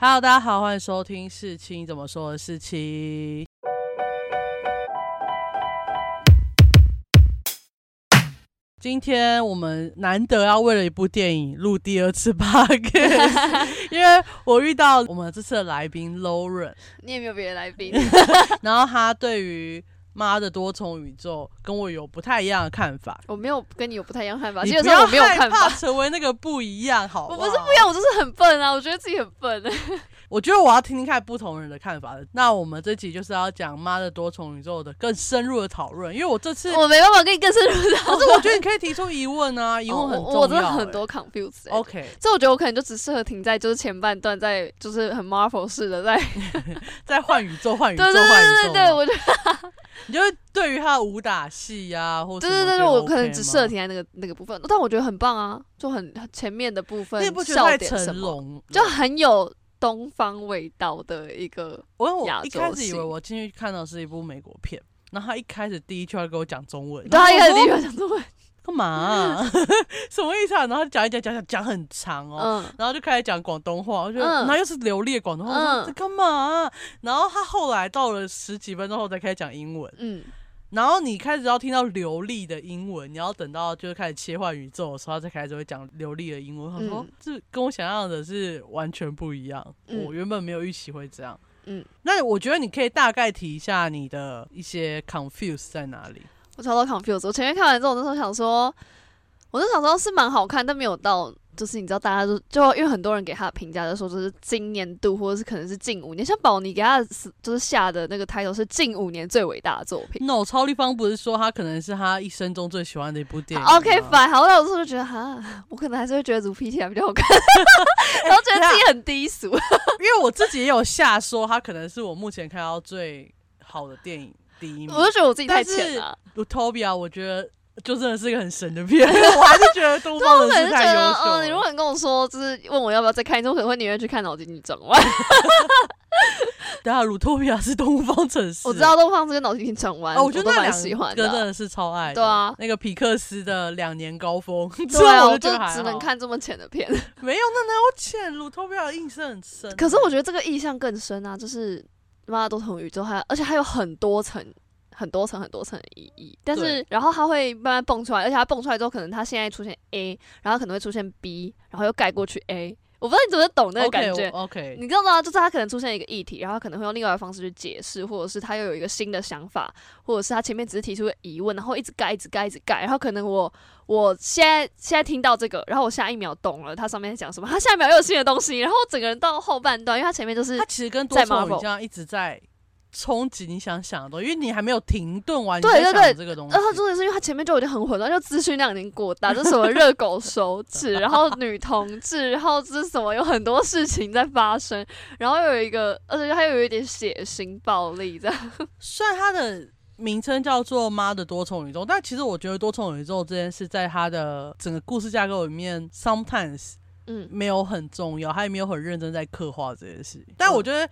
Hello，大家好，欢迎收听事情怎么说的事情。今天我们难得要为了一部电影录第二次 podcast，因为我遇到我们这次的来宾 Lauren，你也没有别的来宾，然后他对于妈的多重宇宙跟我有不太一样的看法。我没有跟你有不太一样看法，你不要基本上我没有看法，怕成为那个不一样，好我不是不一样，我就是很笨啊，我觉得自己很笨。我觉得我要听听看不同人的看法的。那我们这集就是要讲《妈的多重宇宙》的更深入的讨论，因为我这次，我没办法跟你更深入的，可是我觉得你可以提出疑问啊，疑问很重要、哦我真的欸很多 confuse 欸。OK，这我觉得我可能就只适合停在就是前半段，在就是很 Marvel 式的在，在换宇宙，换宇宙，换宇宙对对对，对。我觉得你就会对于他的武打戏呀、或对对对对，我可能只吗适合停在那个那个部分，但我觉得很棒啊，就很前面的部分笑点什么，龙？就很有东方味道的一个，我我一开始以为我进去看到是一部美国片，然后他一开始第一句话跟我讲中文，对他一开始第一句话讲中文，干嘛啊、什么意思啊？然后讲一讲讲讲讲很长哦，嗯，然后就开始讲广东话，我觉得，那又是流利的广东话，我说嗯。这干嘛啊、然后他后来到了十几分钟后才开始讲英文，嗯，然后你开始要听到流利的英文，你要等到就是开始切换宇宙的时候，他才开始会讲流利的英文。他说嗯。这跟我想象的是完全不一样，嗯。我原本没有预期会这样。嗯，那我觉得你可以大概提一下你的一些 confuse 在哪里。我超多 confused。我前面看完之后，我那时候想说，我就想说是蛮好看，但没有到，就是你知道大家都就因为很多人给他的评价就说就是今年度或者是可能是近五年，像宝妮给他的就是下的那个 title 是近五年最伟大的作品。No，超立方不是说他可能是他一生中最喜欢的一部电影 OK，反好，那我就觉得哈，我可能还是会觉得《如 PT》还比较好看，然后觉得自己很低俗。因为我自己也有下说，他可能是我目前看到最好的电影第一名。我就觉得我自己太浅了。Utopia，我觉得就真的是一个很神的片，我还是觉得东方人是太优秀了。你如果你跟我说，就是问我要不要再看一次，我可能会宁愿去看《脑筋急转弯》。等下，鲁托比亚是东方城市，我知道东方这跟脑筋急转弯，哦，我觉得都蛮喜欢的真的是超爱的。对啊那个皮克斯的两年高峰，对啊，我我就只能。看这么浅的片。没有，那哪有浅？鲁托比亚的印象很深。可是我觉得这个意象更深啊，就是妈的多重宇宙，还而且还有很多层。很多层很多层的意义，但是然后它会慢慢蹦出来，而且它蹦出来之后，可能它现在出现 A，然后可能会出现 B，然后又盖过去 A。我不知道你怎么懂那个感觉你知道吗？就是他可能出现一个议题，然后它可能会用另外的方式去解释，或者是他又有一个新的想法，或者是他前面只是提出了疑问，然后一直改，一直改，一直改，然后可能我我现在现在听到这个，然后我下一秒懂了他上面在讲什么，他下一秒又有新的东西，然后我整个人到后半段，因为他前面就是他其实跟多在重宇 Marvel 这样一直在冲击你想想的东西，因为你还没有停顿完，对对对想这个东西。然后重点是因为他前面就已经很混乱，就资讯量已经过大，就什么热狗手指，然后女同志，然后这是什么有很多事情在发生，然后又有一个，而且他又有一点血腥暴力这样。虽然它的名称叫做《妈的多重宇宙》，但其实我觉得多重宇宙这件事在它的整个故事架构里面，sometimes 嗯，没有很重要，他也没有很认真在刻画这件事。但我觉得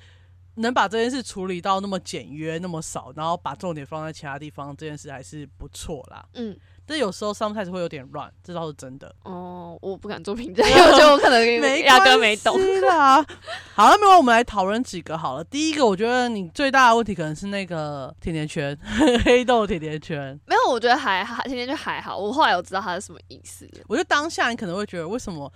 能把这件事处理到那么简约、那么少，然后把重点放在其他地方，这件事还是不错啦。嗯，但有时候 sometimes 会有点乱，这倒是真的。哦，我不敢做评价，因为我觉得我可能没压根没懂。关系啦。好，那没有，我们来讨论几个好了。第一个，我觉得你最大的问题可能是那个甜甜圈，黑豆甜甜圈。没有，我觉得还好，甜甜圈还好。我后来有知道它是什么意思，我觉得当下你可能会觉得，为什么？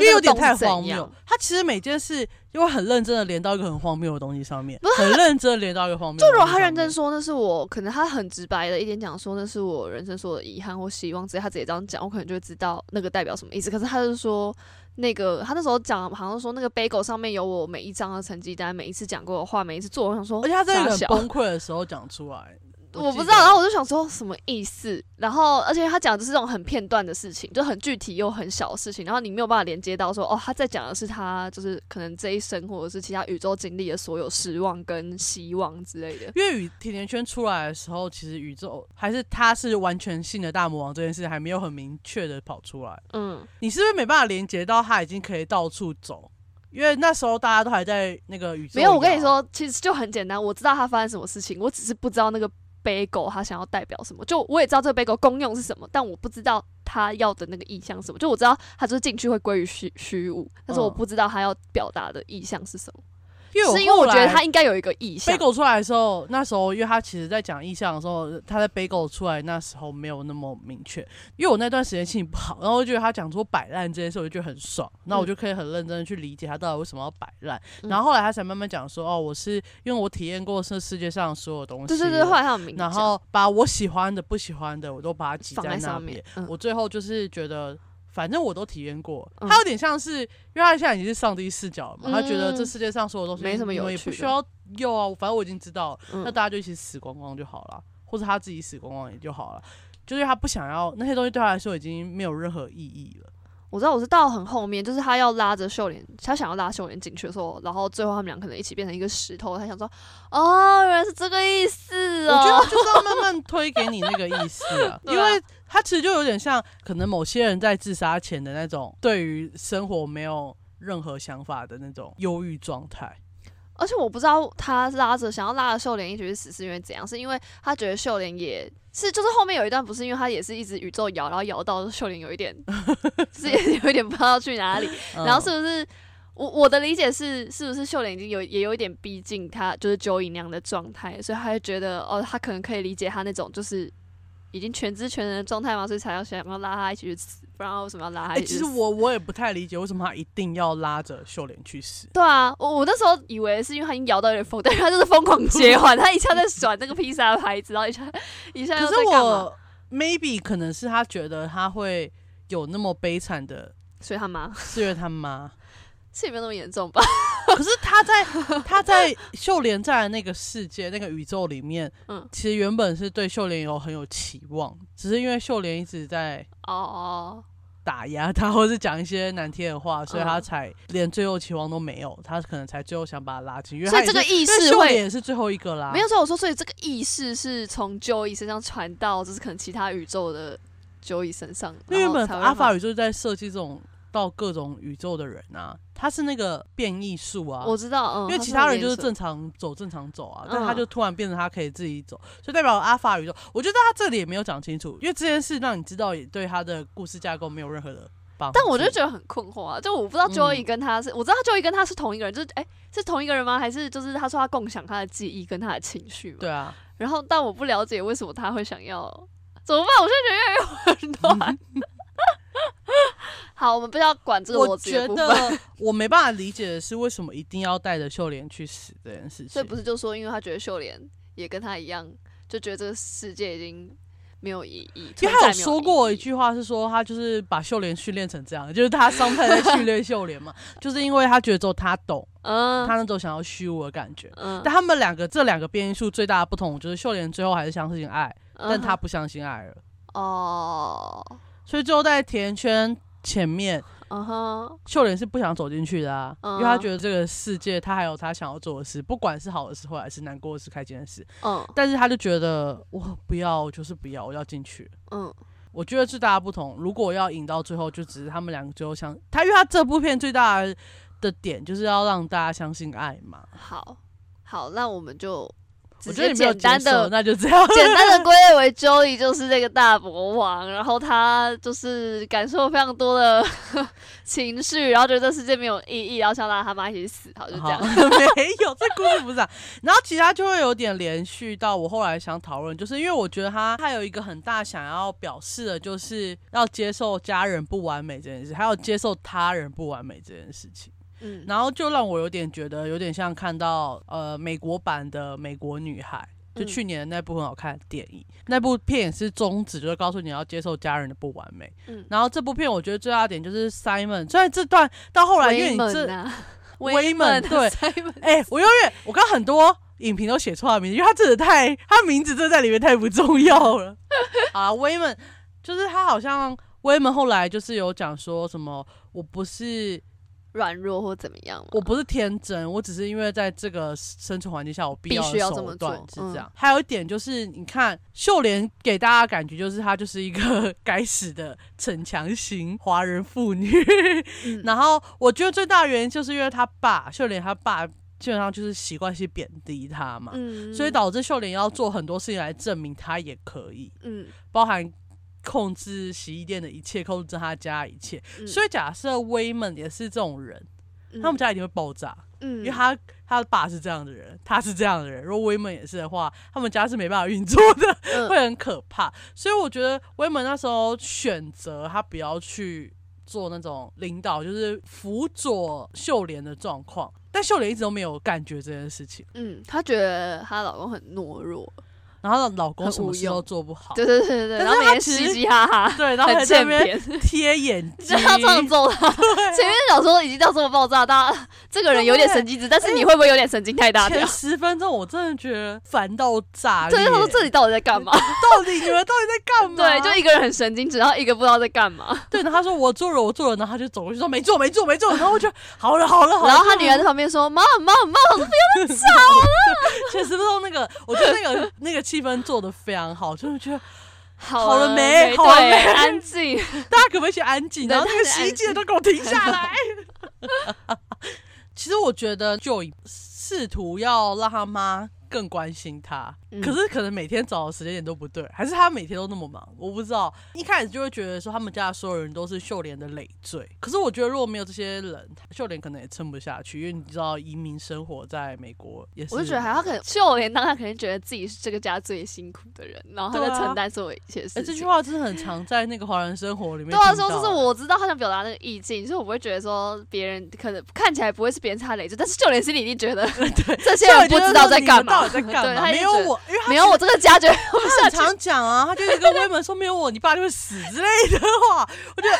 就因为有点太荒谬。。他其实每件事就会很认真的连到一个很荒谬的东西上面不，很认真的连到一个荒谬就。如果他认真说那是我，可能他很直白的一点讲说那是我人生所有的遗憾或希望，直接他直接这样讲，我可能就会知道那个代表什么意思。可是他就是说那个他那时候讲好像说那个 bagel 上面有我每一张的成绩单，每一次讲过的话，每一次做，我想说，而且他在很崩溃的时候讲出来，我不知道，然后我就想说什么意思，然后而且他讲的是这种很片段的事情，就很具体又很小的事情，然后你没有办法连接到说哦，他在讲的是他就是可能这一生或者是其他宇宙经历的所有失望跟希望之类的。因为与甜甜圈出来的时候，其实宇宙还是他是完全性的大魔王这件事还没有很明确的跑出来。嗯，你是不是没办法连接到他已经可以到处走？因为那时候大家都还在那个宇宙。没有，我跟你，说，其实就很简单，我知道他发生什么事情，我只是不知道那个杯狗它想要代表什么。就我也知道这个杯狗功用是什么，但我不知道它要的那个意象是什么。就我知道它就是进去会归于虚虚无，但是我嗯不知道它要表达的意象是什么。因为是因为我觉得他应该有一个意向。背。狗出来的时候，那时候因为他其实在讲意向的时候，他在背狗出来那时候没有那么明确，因为我那段时间心情不好，然后我就觉得他讲出摆烂这件事，我就觉得很爽，那我就可以很认真的去理解他到底为什么要摆烂。嗯然后后来他才慢慢讲说，哦，我是因为我体验过这世界上所有东西，对对对，后来他有名讲，然后把我喜欢的、不喜欢的，我都把它挤在那边上面。嗯我最后就是觉得，反正我都体验过。嗯他有点像是，因为他现在已经是上帝视角了嘛，他觉得嗯这世界上所有东西没什么你们有趣也不需要有啊，反正我已经知道那大家就一起死光光就好了，或者他自己死光光也就好了。就是他不想要那些东西，对他来说已经没有任何意义了。我知道我是到很后面，就是他要拉着秀莲，他想要拉秀莲进去的时候，然后最后他们俩可能一起变成一个石头，他想说，哦，原来是这个意思哦。我觉得就是要慢慢推给你那个意思啊，啊因为他其实就有点像可能某些人在自杀前的那种对于生活没有任何想法的那种忧郁状态。而且我不知道他拉着想要拉着秀莲一起去死是因为怎样，是因为他觉得秀莲也是，就是后面有一段不是因为他也是一直宇宙摇，然后摇到秀莲有一点，就 是也有一点不知道去哪里，然后嗯是不是？我我的理解是，是不是秀莲已经有也有一点逼近他就是九姨那样的状态，所以他就觉得哦，他可能可以理解他那种就是已经全知全能的状态嘛，所以才要想要拉他一起去死，不然为什么要拉他哎、一起去死？其实我我也不太理解为什么他一定要拉着秀莲去死。对啊，我我那时候以为是因为他已经摇到有点疯，但是他就是疯狂切换，他一下在甩那个披萨的牌子，然后一下一下又可是在干嘛？我 maybe 可能是他觉得他会有那么悲惨的，所以他妈是因为他妈。是也没有那么严重吧？可是他在他在秀莲在的那个世界、那个宇宙里面，嗯其实原本是对秀莲有很有期望，只是因为秀莲一直在哦哦，打压他，或是讲一些难听的话，所以他嗯才连最后期望都没有。他可能才最后想把他拉进，因为所以这个意识会莲也是最后一个啦。没有，所以我说，所以这个意识是从 Joey 身上传到，就是可能其他宇宙的 Joey 身上，因为原本阿法宇宙在设计这种到各种宇宙的人啊，他是那个变异术啊。我知道，嗯，因为其他人就是正常走，正常走啊，但嗯他就突然变成他可以自己走，所以代表阿法宇宙。我觉得他这里也没有讲清楚，因为这件事让你知道，也对他的故事架构没有任何的帮助。但我就觉得很困惑啊，就我不知道嗯 Joey 跟他是，我知道 Joey 跟他是同一个人，就是哎、是同一个人吗？还是就是他说他共享他的记忆跟他的情绪嘛？对啊，然后，但我不了解为什么他会想要怎么办？我现在觉得越来越混乱。好，我们不要管这个我觉。得 我没办法理解的是，为什么一定要带着秀莲去死这件事情。所以不是就说，因为他觉得秀莲也跟他一样，就觉得这个世界已经没有意义。因为他说过一句话，是说他就是把秀莲训练成这样，就是他伤太在训练秀莲嘛，就是因为他觉得只有他懂，嗯他那种想要虚无的感觉。嗯，但他们两个这两个变异数最大的不同，就是秀莲最后还是相信爱，但他嗯不相信爱了，哦，所以最后在甜圈前面，嗯哼，秀莲是不想走进去的啊，嗯。因为他觉得这个世界他还有他想要做的事，不管是好的事或者是难过的事、开心的事，嗯。但是他就觉得我不要，我就是不要，我要进去。嗯。我觉得是大家不同，如果要引到最后，就只是他们两个最后相他，因为他这部片最大的点就是要让大家相信爱嘛。好好，那我们就直我觉得简单的那就这样。简单的 归类为 Joey 就是这个大魔王，然后他就是感受非常多的 情绪，然后觉得这世界没有意义，然后想拉他妈一起死，好就这好，样。没有，这故事不是这样。然后其他就会有点连续到我后来想讨论，就是因为我觉得他他有一个很大想要表示的，就是要接受家人不完美这件事，还有接受他人不完美这件事情。嗯，然后就让我有点觉得有点像看到呃美国版的《美国女孩》，就嗯去年的那部很好看的电影。那部片也是宗旨，就是告诉你要接受家人的不完美。嗯然后这部片我觉得最大的点就是 Simon，虽然这段到后来因为威你这威猛 对 Simon 哎、我永远我刚很多影评都写错他名字，因为他真的太他名字真的在里面太不重要了啊。威门就是他好像威门后来就是有讲说什么，我不是软弱或怎么样嘛？我不是天真，我只是因为在这个生存环境下，我必须要的这么手段是这样。还有一点就是，你看秀莲给大家感觉就是她就是一个 该死的逞强型华人妇女，嗯 然后我觉得最大的原因就是因为她爸秀莲她爸基本上就是习惯性贬低他嘛，嗯，所以导致秀莲要做很多事情来证明他也可以，嗯，包含控制洗衣店的一切，控制他家一切。嗯所以假设威们也是这种人，嗯他们家一定会爆炸，嗯，因为他他的爸是这样的人，他是这样的人。如果威门也是的话，他们家是没办法运作的，嗯会很可怕。所以我觉得威门那时候选择他不要去做那种领导，就是辅佐秀莲的状况，但秀莲一直都没有感觉这件事情。嗯，她觉得她老公很懦弱，然后她老公什么事都做不好，对对对对对，然后每天嘻嘻哈哈，对，然后还很欠在那边扁。贴眼 睛就，要这样揍他，前面小说已经到这么爆炸，大家这个人有点神经质，但是你会不会有点神经太大条前？十分钟我真的觉得烦到炸裂。对，他说这里到底在干嘛？到底你们到底在干嘛？对，就一个人很神经质，然后一个不知道在干嘛。对，然后他说我做了，我做了，然后他就走过去说没做，没做，没做，然后我就好了，好了，好了。然后他女儿在旁边说：“妈妈妈，我说前十分钟那个，我觉得那个那个气氛做的非常好，真的觉得好好了没没？好了对没安静。大家可不可以先安静？然后那个洗衣机的都给我停下来。其实我觉得就试图要让他妈更关心他，嗯可是可能每天找的时间点都不对，还是他每天都那么忙，我不知道。一开始就会觉得说他们家的所有人都是秀莲的累赘，可是我觉得如果没有这些人，秀莲可能也撑不下去，因为你知道移民生活在美国也是，我就觉得还他可能秀莲当他肯定觉得自己是这个家最辛苦的人，然后他在承担所有一切哎、事情。这句话真的很常在那个华人生活里面对啊，说就是我知道他想表达那个意境，所以我不会觉得说别人可能看起来不会是别人差累赘，但是秀莲心里一定觉得 这些人不知道在干嘛，到底在干对，嘛？没有我，因为没有我这个家绝对活不他很下去。常讲啊，他就是跟威门说没有我，你爸就会死之类的话，我觉得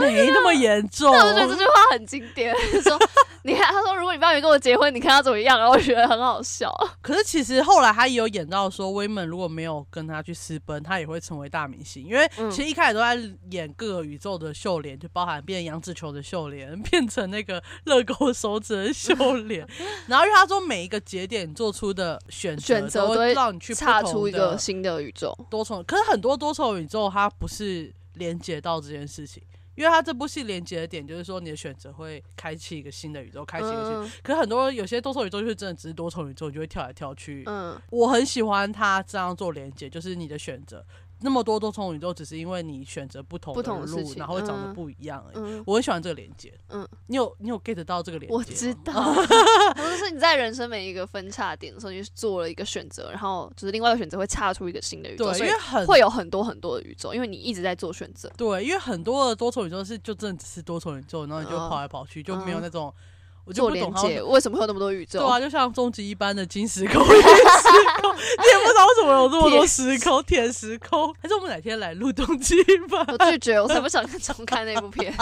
没那么严重。但我觉得这句话很经典，就 说你看，他说如果你爸没跟我结婚，你看他怎么样，然后我觉得很好笑。可是其实后来他也有演到说，威门如果没有跟他去私奔，他也会成为大明星。因为嗯其实一开始都在演各个宇宙的秀莲，就包含变杨紫琼的秀莲，变成那个乐高手指的秀莲。然后因为他说每一个节点做出的选选择都会会让你去不同岔出一个新的宇宙，多重，可是很多多重宇宙它不是连接到这件事情。因为它这部戏连接的点就是说，你的选择会开启一个新的宇宙，开启一个新。嗯可是很多有些多重宇宙就是真的只是多重宇宙，你就会跳来跳去。嗯我很喜欢它这样做连接，就是你的选择那么多多重宇宙，只是因为你选择不同不的路，然后会长得嗯不一样而已。嗯，我很喜欢这个连接。嗯，你有你有 get 到这个连接？我知。道，就是你在人生每一个分叉点的时候，你去做了一个选择，然后就是另外一个选择会岔出一个新的宇宙，对，所以因为很会有很多很多的宇宙，因为你一直在做选择。对，因为很多的多重宇宙是就真的只是多重宇宙，然后你就嗯跑来跑去，就没有嗯那种我就做不懂他们连接，为什么会有那么多宇宙？对啊，就像终极一般的金时空、银时空，你也不知道为什么有这么多时空、铁时空。还是我们哪天来录终极一班？我拒绝，我才不想重看那部片，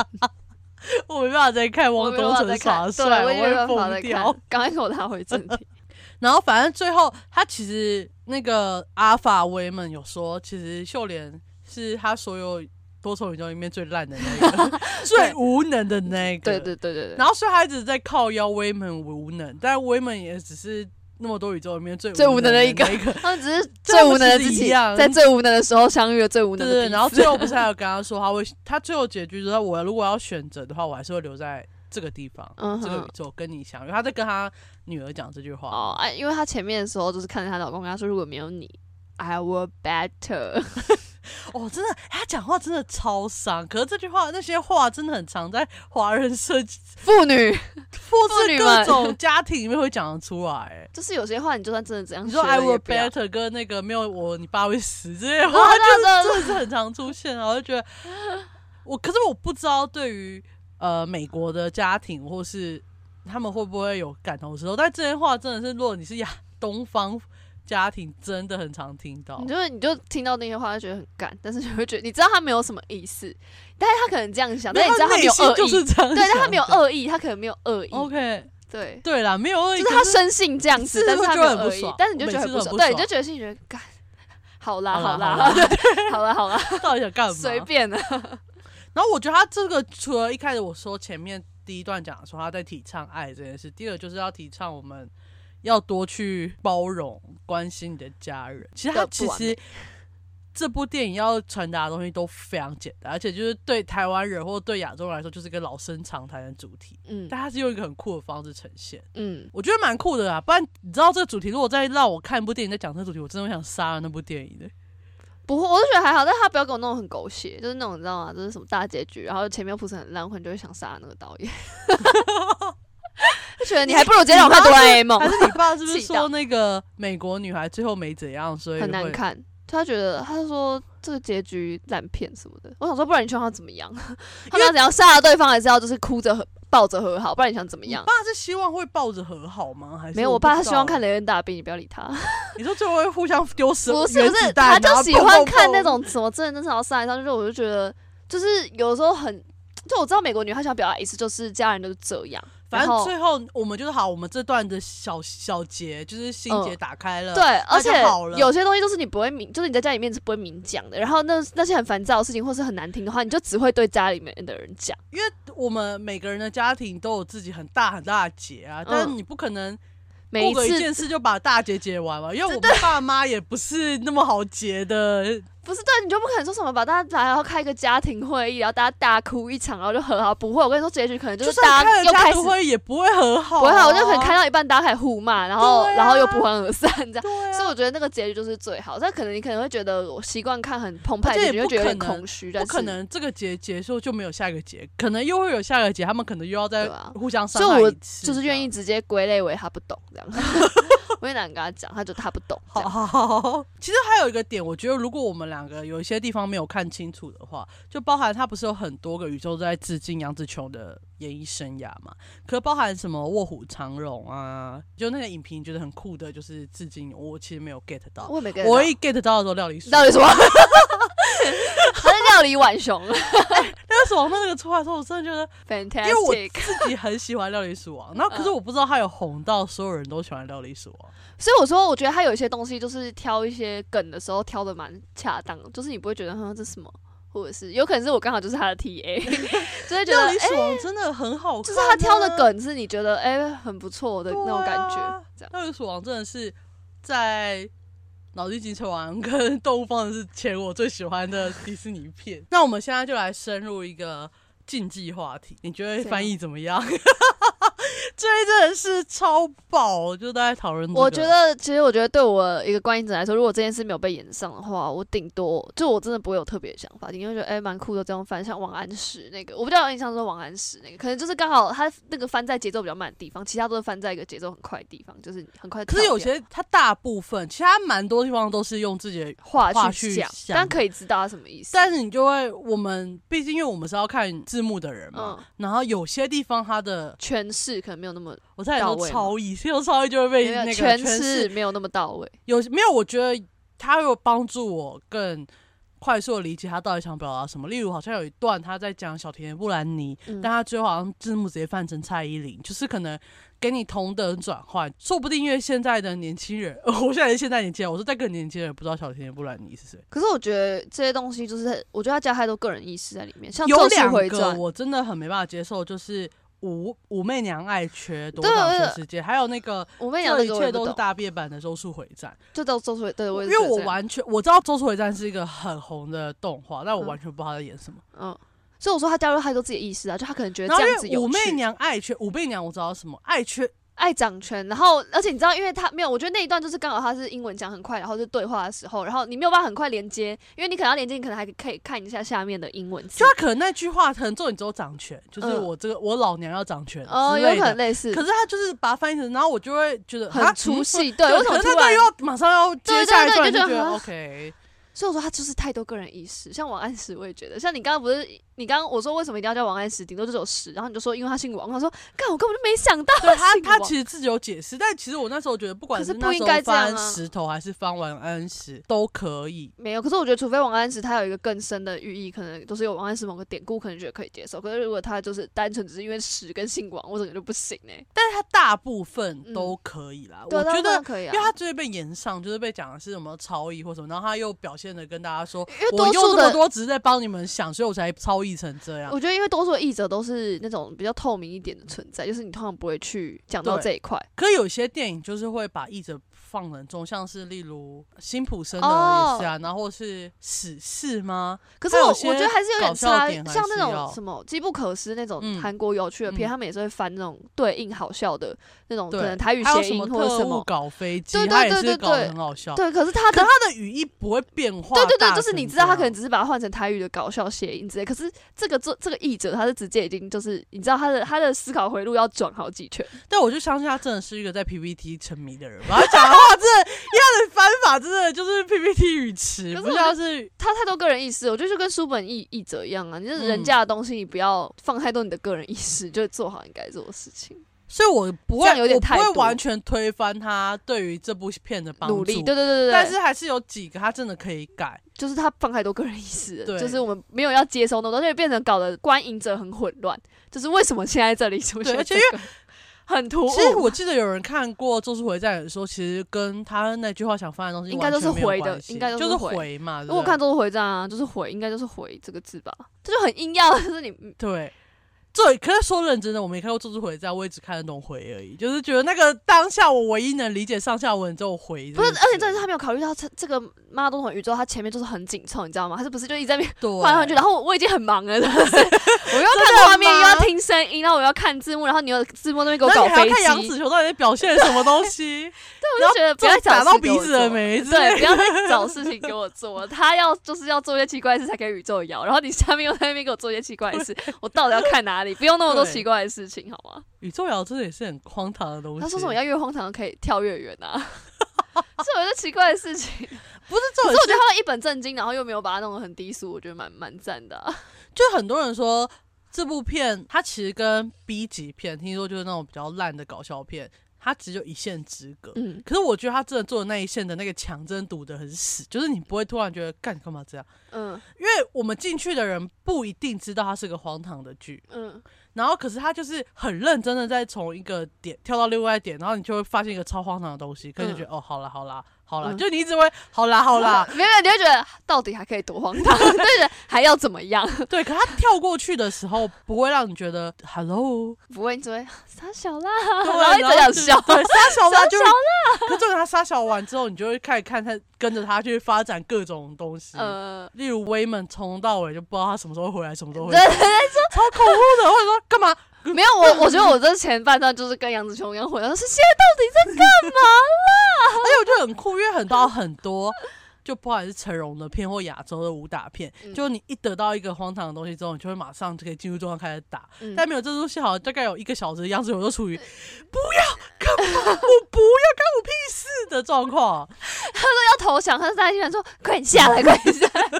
我没办法再看汪东城耍帅，我会办法再疯掉看。。赶快给我拉回正题。然后反正最后他其实那个阿法威们有说，其实秀莲是他所有多重宇宙里面最烂的那个，最无能的那个。对对对对对，然后所以他一直在靠腰威门无能，但威门也只是那么多宇宙里面最最无能的一个那个。他们只是最无能的自己，在最无能的时候相遇了最无对对对，能的彼此。然后最后不是还有跟他说，他会他最后结局就是我如果要选择的话，我还是会留在这个地方，嗯哼这个宇宙跟你相遇。他在跟他女儿讲这句话。哦，哎，因为她前面的时候就是看着她老公跟她说，如果没有你，I will better。哦，真的，他讲话真的超伤。可是这句话那些话真的很常在华人社 妇女或是各种 家庭里面会讲得出来。哎，就是有些话，你就算真的这样你说 I will better 跟那个没有我你爸会死这些话，啊对啊对啊真的是很常出现啊。我就觉得我，可是我不知道对于呃美国的家庭或是他们会不会有感同身受，但这些话真的是，如果你是亚东方家庭，真的很常听到。你。就你就听到那些话，就觉得很干，但是你会觉得你知道他没有什么意思，但是他可能这样想，但是你知道他没有恶内心就是意，这样，对，但他没有恶意，他可能没有恶意，OK，对，对啦，没有恶意，就是他生性这样子，但是他会没有恶意觉得很不爽，但是你就觉得很不对，你就觉得心里觉得干，好啦好啦啦，好啦。好啦，到底想干嘛？随便的，然后我觉得他这个除了一开始我说前面第一段讲说他在提倡爱这件事，第二就是要提倡我们要多去包容、关心你的家人。其实他其实这部电影要传达的东西都非常简单，而且就是对台湾人或对亚洲人来说，就是一个老生常谈的主题，嗯但它是用一个很酷的方式呈现，嗯，我觉得蛮酷的啊。不然你知道这个主题，如果再让我看一部电影在讲这个主题，我真的会想杀了那部电影的。不会，我就觉得还好，但他不要给我弄得很狗血，就是那种你知道吗？就是什么大结局，然后前面铺成很烂，我可能就会想杀那个导演。就觉得你还不如直接让我看哆啦 A 梦还，是你爸是不是说那个美国女孩最后没怎样，所以？很难看。他觉得他就说这个结局烂片什么的。我想说，不然你希望他怎么样？他们要怎样杀了对方，还是要就是哭着和抱着和好？不然你想怎么样？你爸是希望会抱着和好吗？还是没有，我爸他希望看雷恩大兵，你不要理他。你说最后会互相丢石不是不是，他就喜欢看那。种什么真人真事要上来上去，就我就觉得就是有时候很，就我知道美国女她想表达意思就是家人都是这样，反正最后我们就是好，我们这段的小小结就是心结嗯打开了，对，而且有些东西都是你不会明，就是你在家里面是不会明讲的。然后那那些很烦躁的事情，或是很难听的话，你就只会对家里面的人讲。因为我们每个人的家庭都有自己很大很大的结啊，但是你不可能每一件事就把大结结完嘛，因为我们爸妈也不是那么好结的，不是对，你就不可能说什么吧大家来，然后开一个家庭会议，然后大家大哭一场，然后就和好。不会，我跟你说结局可能就就是大家家又开始庭会也不会和好、啊，不会好，我就可能开到一半，大家开始互骂，然后、啊然后又不欢而散这样。所以我觉得那个结局就是最好。但可能你可能会觉得我习惯看很澎湃而且也的结局，就觉得有点不可能空虚。不但是可能这个结结束就没有下一个节，可能又会有下一个节，他们可能又要再互相伤所以我害，就是愿意。直接归类为他不懂这样。我也懒得跟他讲，他就他不懂这好。好好好，其实还有一个点，我觉得如果我们两个有一些地方没有看清楚的话，就包含他不是有很多个宇宙在致敬杨紫琼的演艺生涯嘛？可包含什么卧虎藏龙啊，就那个影评觉得很酷的，就是致敬，我其实没有 get 到。我也没跟我一 get 到的时候，料理鼠到底什么？他是料理碗熊料理鼠王那个出来的时候，我真的觉得，因为我，fantastic。自己很喜欢料理鼠王，然后可是我不知道他有红到所有人都喜欢料理鼠王。所以我说，我觉得他有一些东西就是挑一些梗的时候挑的蛮恰当，就是你不会觉得哼这什么，或者是有可能是我刚好就是他的 TA，就会觉得哎、真的很好看、啊就是他挑的。梗是你觉得哎、很不错的那种感觉，对啊这样。料理鼠王真的是在脑筋急转弯跟动物方程式前我最喜欢的迪士尼片。那我们现在就来深入一个竞技话题，你觉得翻译怎么样？这一真的是超爆，就大家讨论、这个。我觉得，其实我觉得对我一个观影者来说，如果这件事没有被演上的话，我顶多就我真的不会有特别的想法，顶多觉得哎蛮、酷的这样翻，像王安石那个，我比较有印象说王安石那个，可能就是刚好他那个翻在节奏比较慢的地方，其他都是翻在一个节奏很快的地方，就是很快。可是有些他大部分，其他蛮多地方都是用自己的话话去去讲，想但可以知道他什么意思。但是你就会，我们毕竟因为我们是要看字幕的人嘛，嗯，然后有些地方他的，诠释可能没有那么我差点说超译，用超译就会被那个诠诠释没有那么到位。有没有？我觉得他有帮助我更快速的理解他到底想表达什么。例如，好像有一段他在讲小甜甜布兰妮，嗯但他最后好像字幕直接翻成蔡依林，就是可能给你同等转换。说不定因为现在的年轻人，我现在是现在年轻人，我是在更年轻人不知道小甜甜布兰妮是谁。可是我觉得这些东西就是，我觉得他加太多个人意识在里面，像《有两个》，我真的很没办法接受，就是武武媚娘爱缺夺对对掌全世界，还有那个我跟你讲这一切都是大变版的《咒术回战。就到咒术回对，我》，也因为我完全我知道《咒术回战》是一个很红的动画，但我嗯。完全不知道他在演什么。嗯，所以我说他加入太多自己的意识啊，就他可能觉得这样子武媚，娘爱缺，武媚娘我知道什么爱缺，爱掌权，然后而且你知道，因为他没有，我觉得那一段就是刚好他是英文讲很快，然后是对话的时候，然后你没有办法很快连接，因为你可能要连接，你可能还可以看一下下面的英文字就，他可能那句话可能重点只有掌权，就是嗯我这个我老娘要掌权哦，有。可能类似可，是他就是把它翻译成，然后我就会觉得很啊出嗯戏，对，为什可么突然是那段又？要马上要接对下一对对段，就觉得 OK。所以我说他就是太多个人意识，像王安石我也觉得，像你刚刚不是你刚刚我说为什么一定要叫王安石，顶多就是有石，然后你就说因为他姓王，他说干我根本就没想到对他，他其实自己有解释，但其实我那时候觉得，不管是不应该这样石头还是翻王安石都可以。没有，可是我觉得，除非王安石他有一个更深的寓意，可能都是有王安石某个典故，可能觉得可以接受。可是如果他就是单纯只是因为石跟姓王，我整个就不行哎、但是他大部分都可以啦，对，我觉得。可以啊，因为他最近被延上，就是被讲的是什么超意或什么，然后他又表现的跟大家说因为，我用这么多数的多只是在帮你们想，所以我才超收益成这样。我觉得因为多数的译者都是那种比较透明一点的存在，就是你通常不会去讲到这一块。可有些电影就是会把译者放人中，像是例如辛普森的哦也是啊，然后是史事吗？可是我我觉得还是有点笑差，像那种什么机不可失那种嗯韩国有趣的片，嗯他们也是会翻那种对应好笑的那种，可对能台语谐音或者什么。搞飞机，对对对对对很好笑。对，可是他的可他的语义不会变化。对对对，就是你知道他可能只是把它换成台语的搞笑谐音之类，可是这个这这个译者他是直接已经就是你知道他的他的思考回路要转好几圈，但我就相信他真的是一个在 PPT 沉迷的人吧。他讲的话真的，他的翻法真的就是 PPT 语词，不可是我像是他太多个人意识，我觉得就跟书本译译者一样啊，你就是人嗯家的东西，你不要放太多你的个人意识，就做好你该做的事情，所以我不会有点我不会完全推翻他对于这部片的帮助，努力，对对对但是还是有几个他真的可以改。就是他放太多个人意识就是我们没有要接收那么多，而且变成搞得观影者很混乱，就是为什么现在这里出现、对而且这个很突兀，其实我记得有人看过《咒术回战》的时候，其实跟他那句话想翻的东西应该都是回的应该都就是是回回嘛。对不对我看《咒术回战》啊，就是回，应该就是回这个字吧，这就很硬要，就是你对。对，可是说认真的，我没看过《咒术回战》，我也只看得懂回而已。就是觉得那个当下，我唯一能理解上下文只有回不是，而且这是他没有考虑到这这个妈多重宇宙，它前面就是很紧凑，你知道吗？它是不是就一直在那边对换来换去？然后我我已经很忙了，真的是 我又要看画面，又要听声音，然后我要看字幕，然后你又字幕那边给我搞飞机看杨机，紫琼到底在表现什么东西？对我就觉得不要找不要再 找事情给我做。他要就是要做一些奇怪的事才可以宇宙摇，然后你下面又在那边给我做一些奇怪的事，我到底要看哪里？不用那么多奇怪的事情好吗？宇宙摇真的也是很荒唐的东西。他说什么要越荒唐可以跳越远啊？这有些奇怪的事情，不是这种可是我觉得他会一本正经，然后又没有把它弄得很低俗，我觉得蛮蛮赞的、啊。就很多人说这部片它其实跟 B 级片，听说就是那种比较烂的搞笑片，它只有一线之隔。嗯，可是我觉得他真的做的那一线的那个墙真的堵得很死，就是你不会突然觉得干干嘛这样，嗯。因为我们进去的人不一定知道它是个荒唐的剧，嗯，然后可是他就是很认真的在从一个点跳到另外一点，然后你就会发现一个超荒唐的东西，可是就觉得、哦好啦好啦好了，嗯就你一直会好啦好啦，没有，你会觉得到底还可以多荒唐，对的，还要怎么样？对，可他跳过去的时候不会让你觉得 hello，不会，你只会傻小啦，对 然后一直想就笑。对，杀小傻啦就会，可是他撒小完之后，你就会开始看他跟着他去发展各种东西。呃，例如威门从头到尾就不知道他什么时候回来，什么时候回对来，超恐怖的。或者说干嘛？没有我，我觉得我这前半段就是跟杨紫琼一样混淆，是现在到底在干嘛？而且我觉得很酷，因为很多很多，就不管是成龙的片或亚洲的武打片，嗯就你一得到一个荒唐的东西之后，你就会马上就可以进入状态开始打。嗯但没有这出戏，好像大概有一个小时，杨子琼都处于不要干嘛，我不要干我屁事的状况。他说要投降，他是在心想说：“快点下来，快点下来。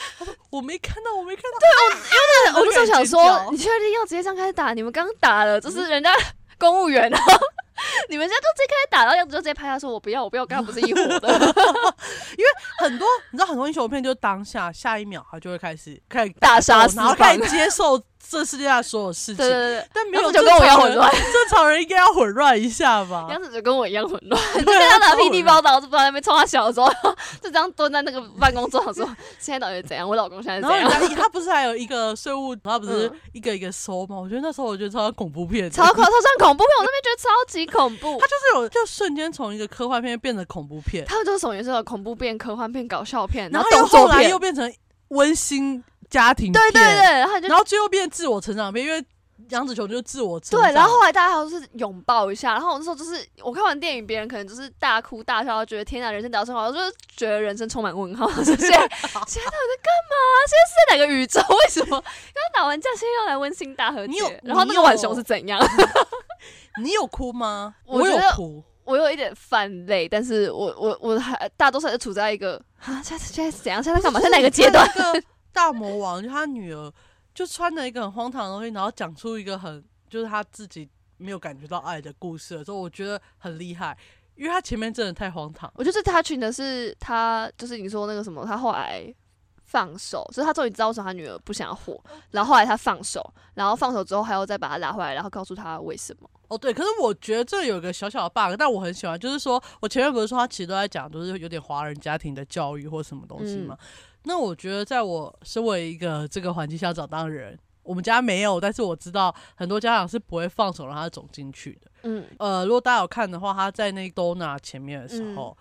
我没看到，我没看到。”对 我那时候想说你确定要直接这样开始打？你们刚打了，就是人家公务员，然后 你们现在就直接开始打，然后样子就直接拍他说：“我不要，我不要，我刚刚不是一伙的。因为很多你知道，很多英雄片就是当下下一秒他就会开始开始大杀四方然后开始接受这世界上所有事”情。对对对但没有就跟我一样混乱，正常人应该要混乱一下吧对，？杨紫就跟我一样混乱，就对跟他拿超混 PD 乱包刀，就不知道在那边冲他小的时候，就这样蹲在那个办公桌上说：“现在到底是怎样？我老公现在怎样他不是还有一个税务，他不是嗯一个一个收吗？我觉得那时候我觉得超像恐怖片的，超恐超像恐怖片，我那边觉得超级恐怖他。就是有就瞬间从一个科幻片变成恐怖片，他们就是什么元素的恐怖片、科幻片、搞笑片，然后后又后来动作片，又变成温馨家庭对对，对，然后然后最后变自我成长片，因为杨紫琼就是自我成长，对，然后后来大家都是拥抱一下，然后我那时候就是我看完电影，别人可能就是大哭大笑，觉得天哪，人生得到升华，我就是觉得人生充满问号，就是现在 现在到底在干嘛？现在是在哪个宇宙？为什么刚打完架，现在又来温馨大和解？然后那个浣熊是怎样？你有哭吗？有我觉得哭，我有一点泛泪，但是我我我还大多数还是处在一个啊，现在现在是怎样？现在在干嘛？在哪个阶段？那个大魔王就他女儿就穿了一个很荒唐的东西，然后讲出一个很就是他自己没有感觉到爱的故事的时候，我觉得很厉害，因为他前面真的太荒唐。我觉得他群的是他，就是你说那个什么，他后来放手，就是他终于知道为什么他女儿不想要活，然后后来他放手，然后放手之后还要再把他拉回来，然后告诉他为什么。哦，对，可是我觉得这有一个小小的 bug，但我很喜欢，就是说我前面不是说他其实都在讲，就是有点华人家庭的教育或什么东西吗？那我觉得，在我身为一个这个环境下长大的人，我们家没有，但是我知道很多家长是不会放手让他走进去的。嗯，呃，如果大家有看的话，他在那 Dona 前面的时候，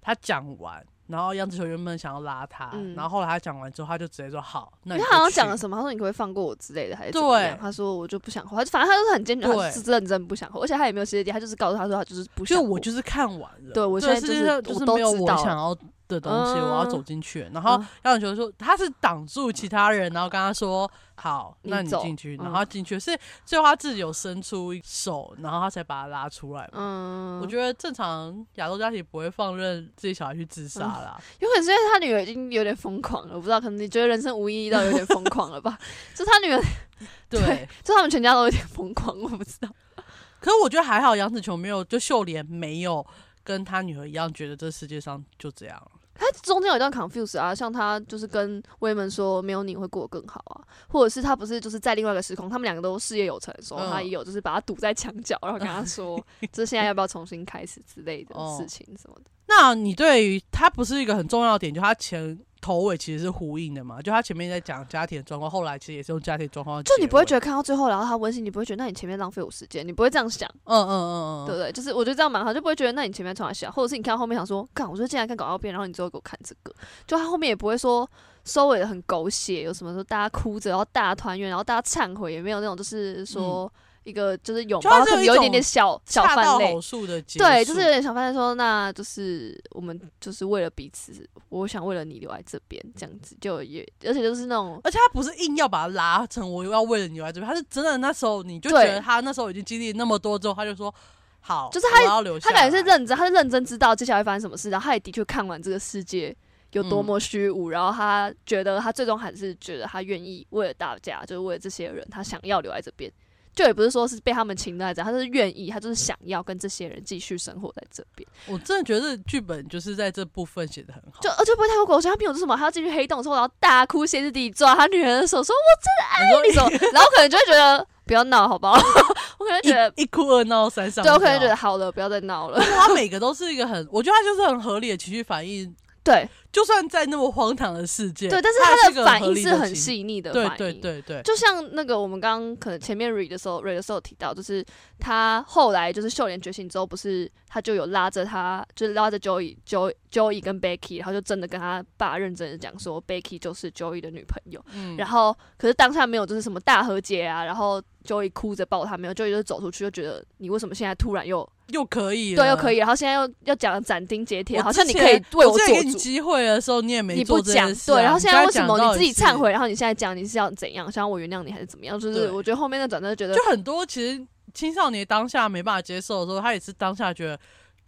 他讲完，然后杨子球原本想要拉他，嗯然后后来他讲完之后，他就直接说好，那因为他好像讲了什么，他说你可不可以放过我之类的，还是怎么样对他说我就不想活，反正他就是很坚决，他是认真不想活，而且他也没有歇斯底里，他就是告诉他说他就是不就想活。我就是看完了，对我现在就是就是我都没有我想要的东西，我要嗯走进去。然后嗯杨子琼说他是挡住其他人，然后跟他说好，那你进去，嗯然后他进去是最后他自己有伸出手，然后他才把他拉出来。嗯，我觉得正常亚洲家庭不会放任自己小孩去自杀嗯啦。有可能是因为他女儿已经有点疯狂了，我不知道，可能你觉得人生无意义到有点疯狂了吧？就他女儿，对，就他们全家都有点疯狂，我不知道。可是我觉得还好，杨紫琼没有，就秀莲没有跟他女儿一样，觉得这世界上就这样了。他中间有一段 confuse 啊，像他就是跟威门说没有你会过得更好啊，或者是他不是就是在另外一个时空，他们两个都事业有成的时候，嗯他也有就是把他堵在墙角，然后跟他说，就是现在要不要重新开始之类的哦事情什么的。那你对于他不是一个很重要的点，就他前头尾其实是呼应的嘛？就他前面在讲家庭的状况，后来其实也是用家庭状况。就你不会觉得，看到最后，然后他温馨，你不会觉得那你前面浪费我时间，你不会这样想，嗯嗯嗯嗯，对不对？就是我觉得这样蛮好，就不会觉得那你前面从哪想，或者是你看到后面想说，干，我就进来看搞笑片，然后你最后给我看这个，就他后面也不会说收尾的很狗血，有什么说大家哭着，然后大团圆，然后大家忏悔，也没有那种就是说一个就是拥抱，就是有一可能有一点点小小恰到泛泪好。处的对，就是有点小范类说，那就是我们就是为了彼此，我想为了你留在这边，这样子就也，而且就是那种而且他不是硬要把他拉成我要为了你留在这边，他是真的那时候你就觉得他那时候已经经历那么多之后，他就说好，就是他他感觉是认真，他是认真知道接下来会发生什么事，然后他也的确看完这个世界有多么虚无，然后他觉得他最终还是觉得他愿意为了大家，就是为了这些人，他想要留在这边。就也不是说是被他们情的这样，他是愿意，他就是想要跟这些人继续生活在这边。我真的觉得剧本就是在这部分写的很好，就而且不会太过狗血，他并不是什么，他要进去黑洞之后，然后大哭，歇斯底里抓他女儿的手，说我真的爱你？然后可能就会觉得不要闹，好不好？我可能觉得，一一哭二闹三上对，我可能觉得好了，不要再闹了。他每个都是一个很，我觉得他就是很合理的情绪反应，对就算在那么荒唐的世界，对，但是他他的反应是很细腻的反应。对对对，就像那个我们刚刚可能前面 read 的时候，read 的时候提到，就是他后来就是秀莲觉醒之后，不是他就有拉着他，就是拉着 Joey、Joey、Joey 跟 Becky，然后就真的跟他爸认真的讲说，Becky 就是 Joey 的女朋友。嗯然后可是当下没有就是什么大和解啊，然后 Joey 哭着抱他，没有，Joey 就是走出去就觉得你为什么现在突然又又可以了，对又可以，然后现在又要讲斩钉截铁，好像你可以为我做主。给你机会的时候，你也没你做不讲这件事啊对，然后现在为什么你自己忏？悔，然后你现在讲你是要怎样，想要我原谅你还是怎么样？就是我觉得后面那转折就觉得就很多其实青少年当下没办法接受的时候，他也是当下觉得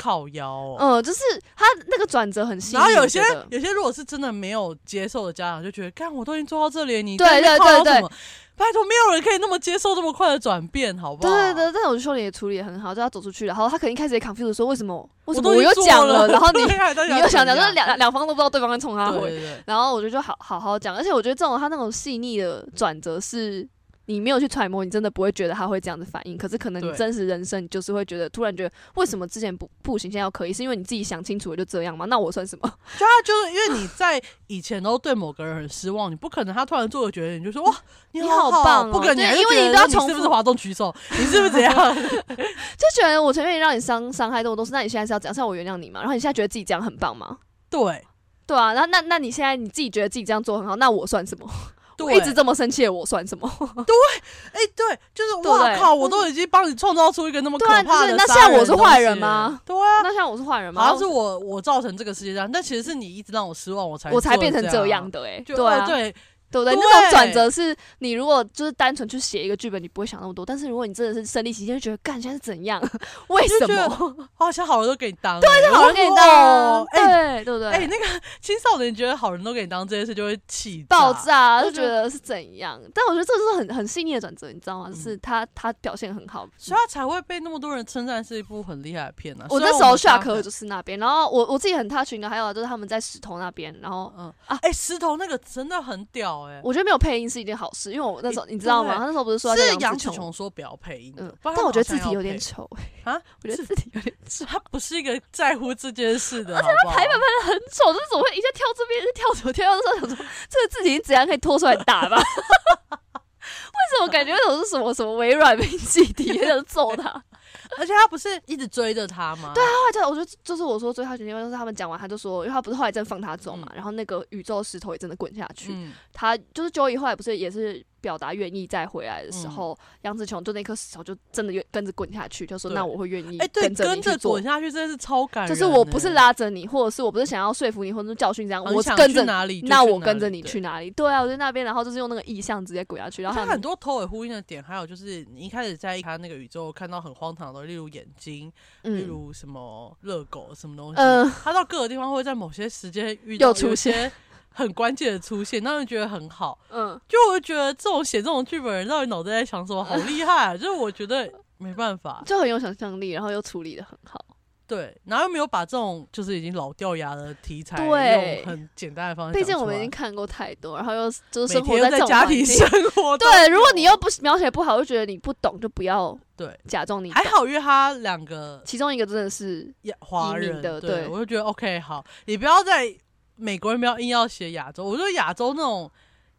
靠腰、哦。嗯，就是他那个转折很细。然后有些有些如果是真的没有接受的家长，就觉得，看我都已经做到这里，你对对对对？拜托，没有人可以那么接受这么快的转变，好不好？对对对，但是我觉得秀莲也处理的很好，就他走出去，然后他可能一开始也 confused 说为什么为什么我都已经讲做了，然后你 你又想讲，就是两两方都不知道对方在冲他回，然后我觉得就好好好讲，而且我觉得这种他那种细腻的转折是。你没有去揣摩，你真的不会觉得他会这样子反应。可是可能你真实人生，你就是会觉得，突然觉得为什么之前不不行，现在要可以，是因为你自己想清楚了就这样吗？那我算什么？就他就是因为你在以前都对某个人很失望，你不可能他突然做个决定，你就说哇，你你好好棒哦不可能，因为你你都要重复是不是哗众取宠？你是不是这样？就觉得我前面让你伤伤害这么多次，那你现在是要怎样？是要我原谅你吗？然后你现在觉得自己这样很棒吗？对对啊，那那那你现在你自己觉得自己这样做很好，那我算什么？一直这么生气的我算什么？对哎、对，就是对不对哇靠，我都已经帮你创造出一个那么可怕的就是那现在我是坏人吗？对啊，那现在我是坏人吗？好像是我我造成这个世界上，但其实是你一直让我失望，我才我才变成这这样的哎、就对对对不对？对那种转折是你如果就是单纯去写一个剧本，你不会想那么多。但是如果你真的是身临其境，就觉得干现在是怎样？为什么？好像好人都给你当、对，欸好人给你哦当，哎对对不对？哎、那个青少年觉得好人都给你当这件事就会气爆炸就就觉得是怎样？但我觉得这就是很很细腻的转折，你知道吗？嗯就是他他表现很好，所以他才会被那么多人称赞是一部很厉害的片呢、啊。我那时候虽然们大 shock 家就是那边，然后我我自己很 touching 的，还有就是他们在石头那边，然后嗯啊哎、石头那个真的很屌好哎、我觉得没有配音是一件好事，因为我那时候你知道吗？他那时候不是说杨紫琼说不要配音，嗯，但我觉得字体有点配。丑。啊，我觉得是？字体有点丑，他不是一个在乎这件事的，而且他？排版很丑，就是怎么会一下跳这边，一下跳左，跳到这，想说这个字体怎样可以拖出来打吧？为什么感觉那种是什么什么微软名记体，很想揍他？而且他不是一直追着他吗？对啊，后来就我觉得就是我说追他全天，就是他们讲完，他就说，因为他不是后来真放他走嘛，嗯然后那个宇宙石头也真的滚下去，嗯，他就是 Joey 后来不是也是表达愿意再回来的时嗯。候，杨紫琼就那颗石头就真的跟着滚下去，就说那我会愿意哎、对，跟着你跟着滚。下去真的是超感人、就是我不是，拉着你，或者是我不是想要说服你，或者是教训这样，我跟着去哪里那我跟着你去哪里？对啊，我在那边，然后就是用那个意象直接滚下去，然后它很多头尾呼应的点，还有就是你一开始在他那个宇宙看到很荒唐的例如眼睛，例嗯如什么热狗什么东西，嗯他到各个地方会在某些时间遇到又出有一些很关键的出现，让人觉得很好。嗯，就我就觉得这种写这种剧本的人到底脑袋在想什么，好厉害、啊！就是我觉得没办法，就很有想象力，然后又处理的很好。对，然后又没有把这种就是已经老掉牙的题材对用很简单的方式毕竟我们已经看过太多，然后又就是生活这种家庭生活，对，如果你又不描写不好，就觉得你不懂，就不要对假装你。还好，因为他两个其中一个真的是亚华人的对我就觉得 OK 好，你不要在美国人不要硬要写亚洲，我觉得亚洲那种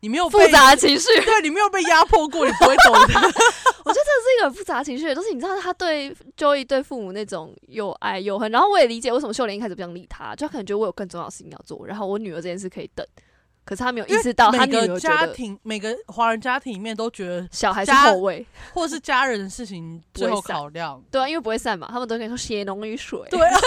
你没有复被杂的情绪，对你没有被压迫过，你不会懂的。我觉得这是一个很复杂的情绪，就是你知道他对 Joey 对父母那种又爱又恨，然后我也理解为什么秀莲一开始不想理他，就他可能觉得我有更重要的事情要做，然后我女儿这件事可以等，可是他没有意识到他每女儿个家庭，每个华人家庭里面都觉得，小孩是家后卫，或者是家人的事情最后不会散。考量。对啊，因为不会散嘛，他们都跟你说血浓于水，对啊，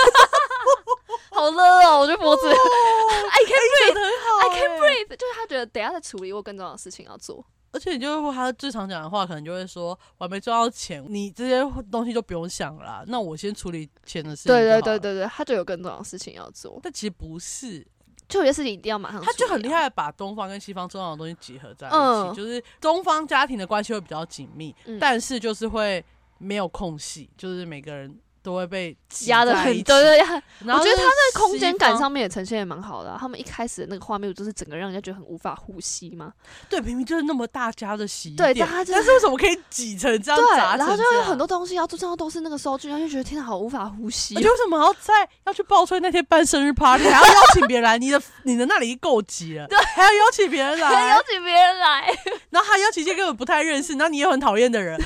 好热哦，我觉得脖子。I can breathe，I 很好 can 欸 breathe，就是他觉得等下再处理我更重要的事情要做，而且你就会他最常讲的话，可能就会说：“我还没赚到钱，你这些东西就不用想了啦，那我先处理钱的事情。”对对对。对对，他就有更重要的事情要做，但其实不是，就有些事情一定要马上他就很厉害，把东方跟西方重要的东西结合在一起，嗯。就是东方家庭的关系会比较紧密，嗯。但是就是会没有空隙，就是每个人都会被挤压的很，对对对，然后我觉得他在空间感上面也呈现的蛮好的啊、他们一开始的那个画面不就是整个让人家觉得很无法呼吸嘛？对，明明就是那么大家的洗衣对，店大，家就但是为什么可以挤成这样对，砸然后就有很多东西要做，这样都是那个收据，然后就觉得天哪，好无法呼吸。哦、而且为什么要在要去报春那天办生日 party，还要邀请别人来？你的 你的那里够挤了，对，还要邀请别人 还来邀，请别人来，然后还邀请一些根本不太认识，然后你又很讨厌的人，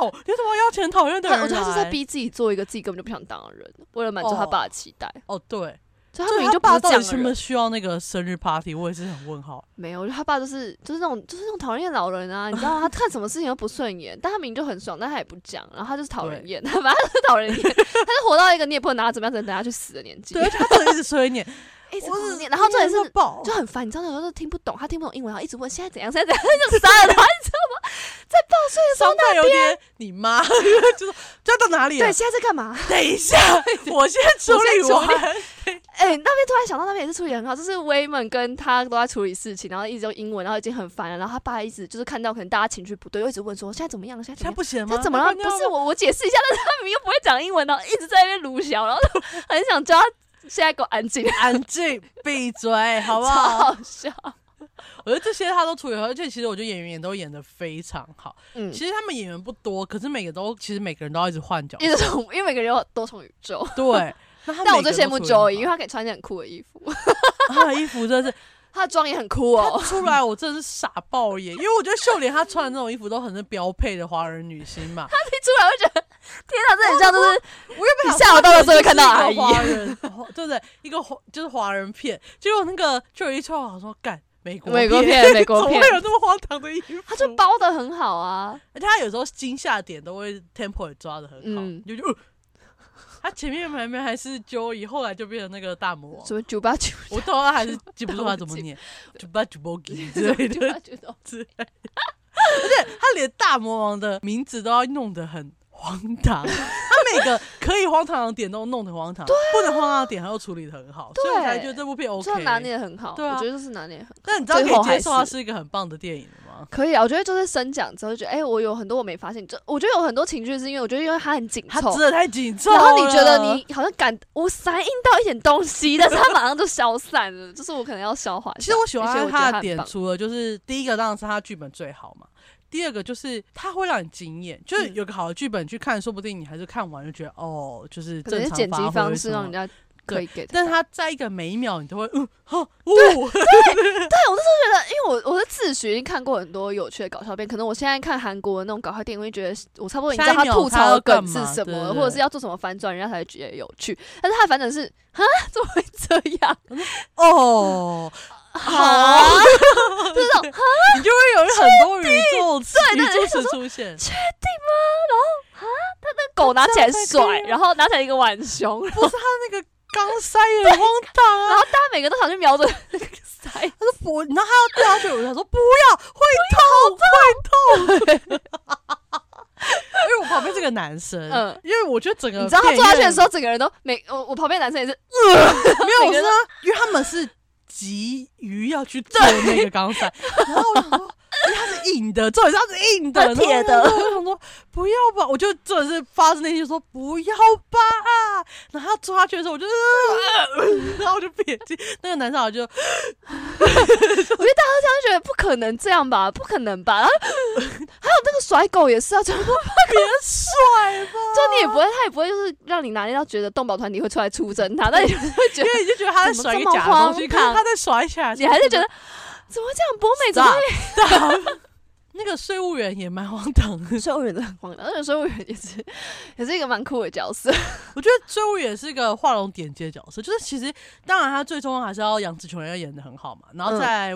懂，你为什么要邀请讨厌的人来？我觉得他是在逼自己做一个自己根本就不想当的人，为了满足他爸的期待。哦，对，所以他明明就爸到样的人，底是不是需要那个生日 party？我也是很问号。没有，我觉得他爸就是就是那种就是那种讨厌老人啊，你知道吗？他看什么事情都不顺眼，但他明明就很爽，但他也不讲，然后他就是讨人厌，反 正他就是讨人厌，他就活到一个你也不能拿他怎么样，只能等他去死的年纪，对，他真的一直催你，一直然后这也是，就很烦，你知道那时候听不懂，他听不懂英文，然后一直问现在怎样，现在怎样，就杀了他，你知道吗？在报税的时候伤感有点你妈，就是就到哪里了对，？现在在干嘛？等一下，我先处理完。哎、那边突然想到，那边也是处理很好，就是威们跟他都在处理事情，然后一直用英文，然后已经很烦了，然后他爸一直就是看到可能大家情绪不对，又一直问说现在怎么样？现在怎么样？现在不行吗？他怎么了？不是我，我解释一下，但是他明明又不会讲英文，然后一直在那边鲁小，然后就很想叫他现在给我安静，安静，闭嘴，好不超好？好笑。我觉得这些他都处理好，而且其实我觉得演员也都演的非常好。嗯，其实他们演员不多，可是每个都其实每个人都要一直换角色，一直从因为每个人有多重宇宙，对。那但我最羡慕 Joey，因为好他可以穿件很酷的衣服，他的衣服真的是 他的妆也很酷他哦。出来，我真的是傻爆眼，因为我觉得秀莲她穿的那种衣服都很是标配的华人女星嘛。一出来我就觉得，天哪，这很像就是我原本想你下午到的时候看到阿姨就是一个华人，对不对？一个华就是华人片，结果那个就有一出来，我说干美国美国片美国 怎么会有这么荒唐的衣服？他就包的很好啊。而且他有时候惊吓点都会 tempo 也抓的很好，嗯就就、呃他前面明明还是 Joey，后来就变成那个大魔王什。么九八九，我到他还是记不住他怎么念，九八九之类的，而且他连大魔王的名字都要弄得很荒唐，他每个可以荒唐的点都弄得荒唐，不能荒唐的点他又处理的很好，所以我才觉得这部片这拿 OK。捏的很好，对啊我觉得就是拿捏很好。但你知道可最后还以接受它是是一个很棒的电影的吗？可以啊，我觉得就是升讲之后就觉得，哎、我有很多我没发现，就我觉得有很多情绪是因为我觉得因为它很紧凑它真，的太紧凑。然后你觉得你好像感我反应到一点东西，但是它马上就消散了，就是我可能要消化。其实我喜欢它的点，除了就是第一个当然是它剧本最好嘛，第二个就是它会让你惊艳，就是嗯。有个好的剧本去看，说不定你还是看完就觉得哦，就是可能正常剪辑方式让人家可以给但是它在一个每一秒你都会嗯哈呜，对 对我那时候觉得，因为我我是自学已经看过很多有趣的搞笑片，可能我现在看韩国的那种搞笑电影，我会觉得我差不多已经知道他吐槽的梗是什么或者是要做什么反转，人家才会觉得有趣。但是他反转是啊，怎么会这样？哦，好啊，就是这种 你就会有很多宇宙词对宇宙词出现。狗拿起来这样才可甩，以啊然后拿起来一个浣熊，不是他那个钢塞也很荒唐啊！大家每个都想去瞄准那个塞，他说不，然后他要掉下去，我想说不要，会痛，会痛。因为我旁边这个男生，嗯。因为我觉得整个你知道他坐下去的时候，整个人都每我我旁边男生也是，没有，我每个人是说，因为他们是急于要去做那个钢塞，然后我想说，它是硬的，重点是它是硬的，铁的。我就想说不要吧，我就真的是发自内心说不要吧，然后他抓下去的时候，我就，呃然后我就撇清，那个男生好像就 他就觉得不可能这样吧，不可能吧。然后还有那个甩狗也是啊，就就别甩吧，就你也不会，他也不会就是让你拿捏到觉得动保团体会出来出征他，但你就会觉得因为你就觉得他在甩一个假的东西，可是他在甩起来，你还是觉得怎么会这样？博美怎么会？Stop 那个税务员也蛮荒唐的。税务员真的很荒唐，而且税务员也是也是一个蛮酷的角色。我觉得税务员是一个画龙点睛的角色，就是其实当然他最终还是要杨紫琼要演的很好嘛，然后嗯在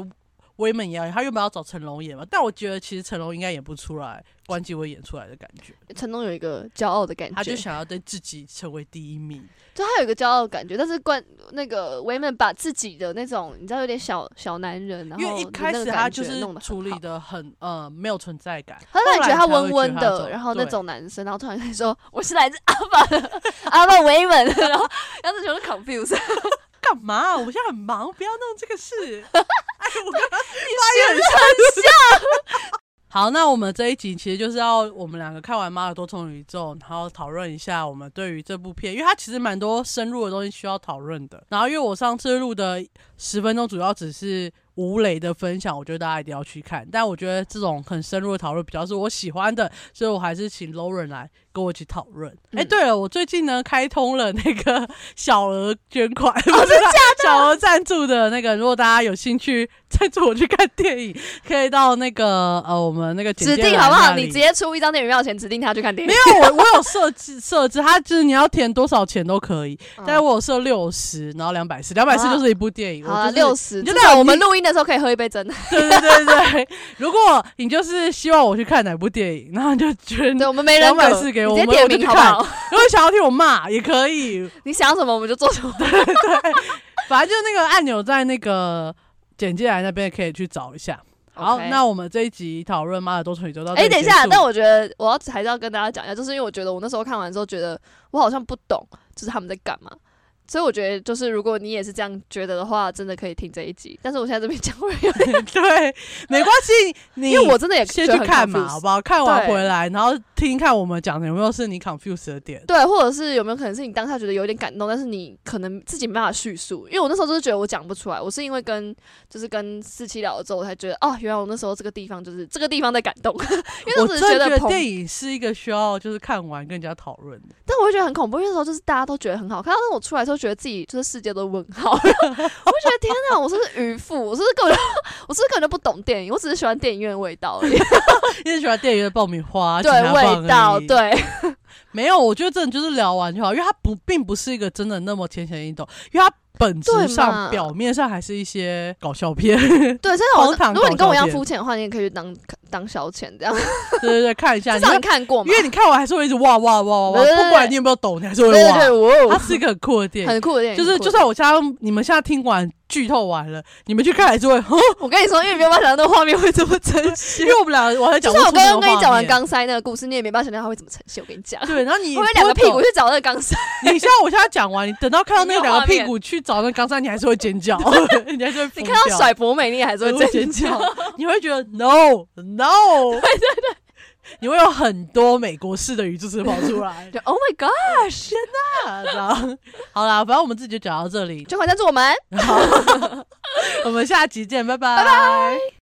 威猛也要演，他原本要找成龙演嘛，但我觉得其实成龙应该演不出来关继威演出来的感觉，成龙有一个骄傲的感觉，他就想要对自己成为第一名。就他有一个骄傲的感觉，但是关那个维门把自己的那种你知道有点小小男人，然后因为一开始他就是处理的很呃没有存在感，他让你觉得他温温的，然后那种男生，然后突然跟你说我是来自阿爸的 阿爸维门，然后杨子琼就 confuse，干嘛？我现在很忙，不要弄这个事。很像。好，那我们这一集其实就是要我们两个看完《妈的多重宇宙》，然后讨论一下我们对于这部片，因为它其实蛮多深入的东西需要讨论的。然后，因为我上次录的十分钟主要只是吴磊的分享，我觉得大家一定要去看。但我觉得这种很深入的讨论比较是我喜欢的，所以我还是请 Lauren 来跟我一起讨论。哎、嗯对了，我最近呢开通了那个 小额捐款，哦不是小额赞助的那个，如果大家有兴趣赞助我去看电影，可以到那个呃我们那个指定好不好？你直接出一张电影票钱，指定他去看电影没。有我我有设置设置，他就是你要填多少钱都可以，嗯但是我有设六十，然后两百四，两百四就是一部电影，好了，我就是六十，你就代表至少我们录音的时候可以喝一杯真的。对对对对，如果你就是希望我去看哪部电影，然后你就捐，对，我们没人240给直接点我们我就去看名好不好？如果想要听我骂也可以，你想什么我们就做什么。对对反正就是那个按钮在那个简介栏那边可以去找一下。好那我们这一集讨论《妈的多重宇宙》到这哎、里等一下，但我觉得我要还是要跟大家讲一下，就是因为我觉得我那时候看完之后，觉得我好像不懂，就是他们在干嘛。所以我觉得，就是如果你也是这样觉得的话，真的可以听这一集。但是我现在这边讲会有点，对，没关系，你因为我真的也先去看嘛，好不好？看完回来，然后听听看我们讲的有没有是你 confuse 的点。对，或者是有没有可能是你当下觉得有点感动，但是你可能自己没办法叙述。因为我那时候就是觉得我讲不出来，我是因为跟就是跟四七聊了之后，我才觉得哦，原来我那时候这个地方就是这个地方在感动，因为我当时真的觉得觉得电影是一个需要就是看完跟人家讨论的。但我会觉得很恐怖，因为那时候就是大家都觉得很好看，但是我出来之后觉得自己就是世界都问号，我就觉得天哪，我是渔夫？我是根本就我是根本就不懂电影？我只是喜欢电影院的味道而已，因为喜欢电影院的爆米花，对味道，对没有，我觉得真的就是聊完就好，因为它不并不是一个真的那么浅显易懂，因为它本质上、表面上还是一些搞笑片。对，真的我，如果你跟我一样肤浅的话，你也可以去当当消遣这样。对对对，看一下，至少你看过嘛？因为你看完还是会一直哇哇哇哇哇，不管你有没有懂，你还是会哇。对对它是一个很酷的电影，很酷的电影，就是就算我现在你们现在听完剧透完了，你们去看还是会，哼 我跟你说，因为没有办法想到那个画面会这么真实。因为我们俩我还就是我刚刚跟你讲完钢塞那个故事，你也没办法想象它会怎么呈现。我跟你讲，对，然后你两个屁股去找那个钢塞？懂？你像我现在讲完，你等到看到那两个屁股去找那钢山，你还是会尖叫，你还是会你看到甩博美，你也还是对会尖叫。你会觉得 no no，对对对，你会有很多美国式的语助词跑出来 就 Oh my gosh！啊，这样好啦，反正我们自己就讲到这里，捐款赞助我们。好，我们下集见，拜拜，拜拜。